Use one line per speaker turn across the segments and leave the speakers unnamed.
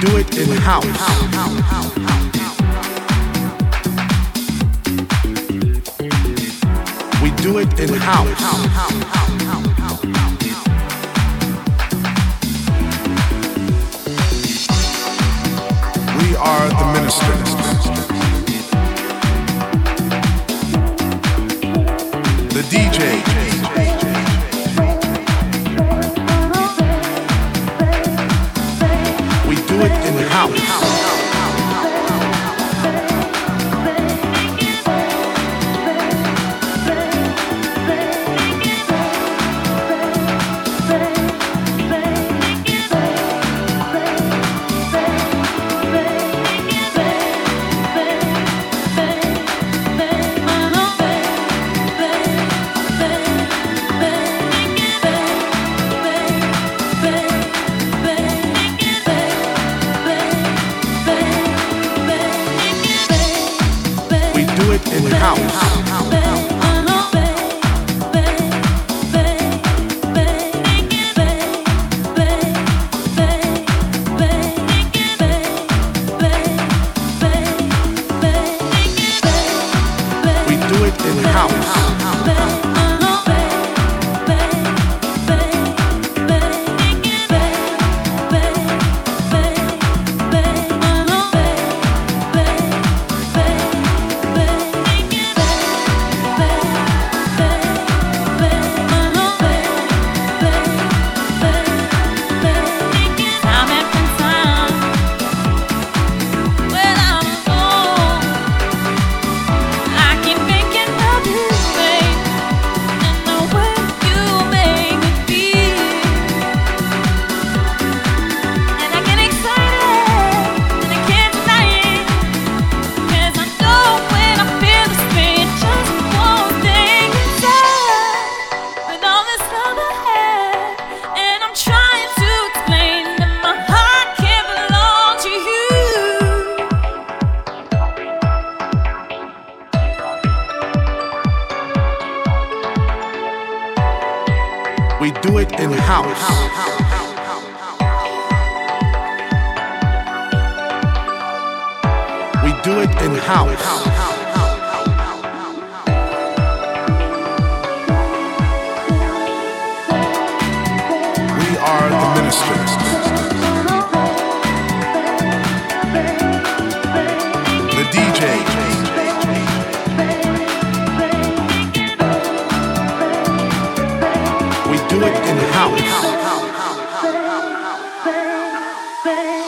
do it in house. We do it in house. We are the ministers. The DJ. it in house. do it in house. We do it in house. We are the ministers. back.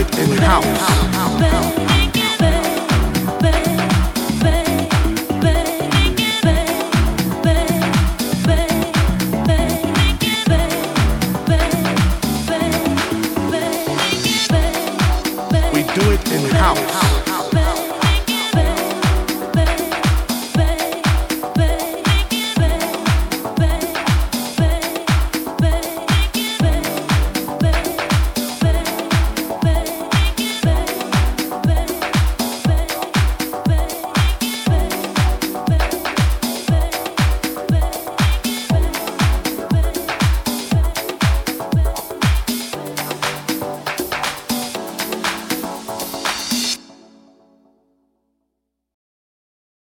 it in house.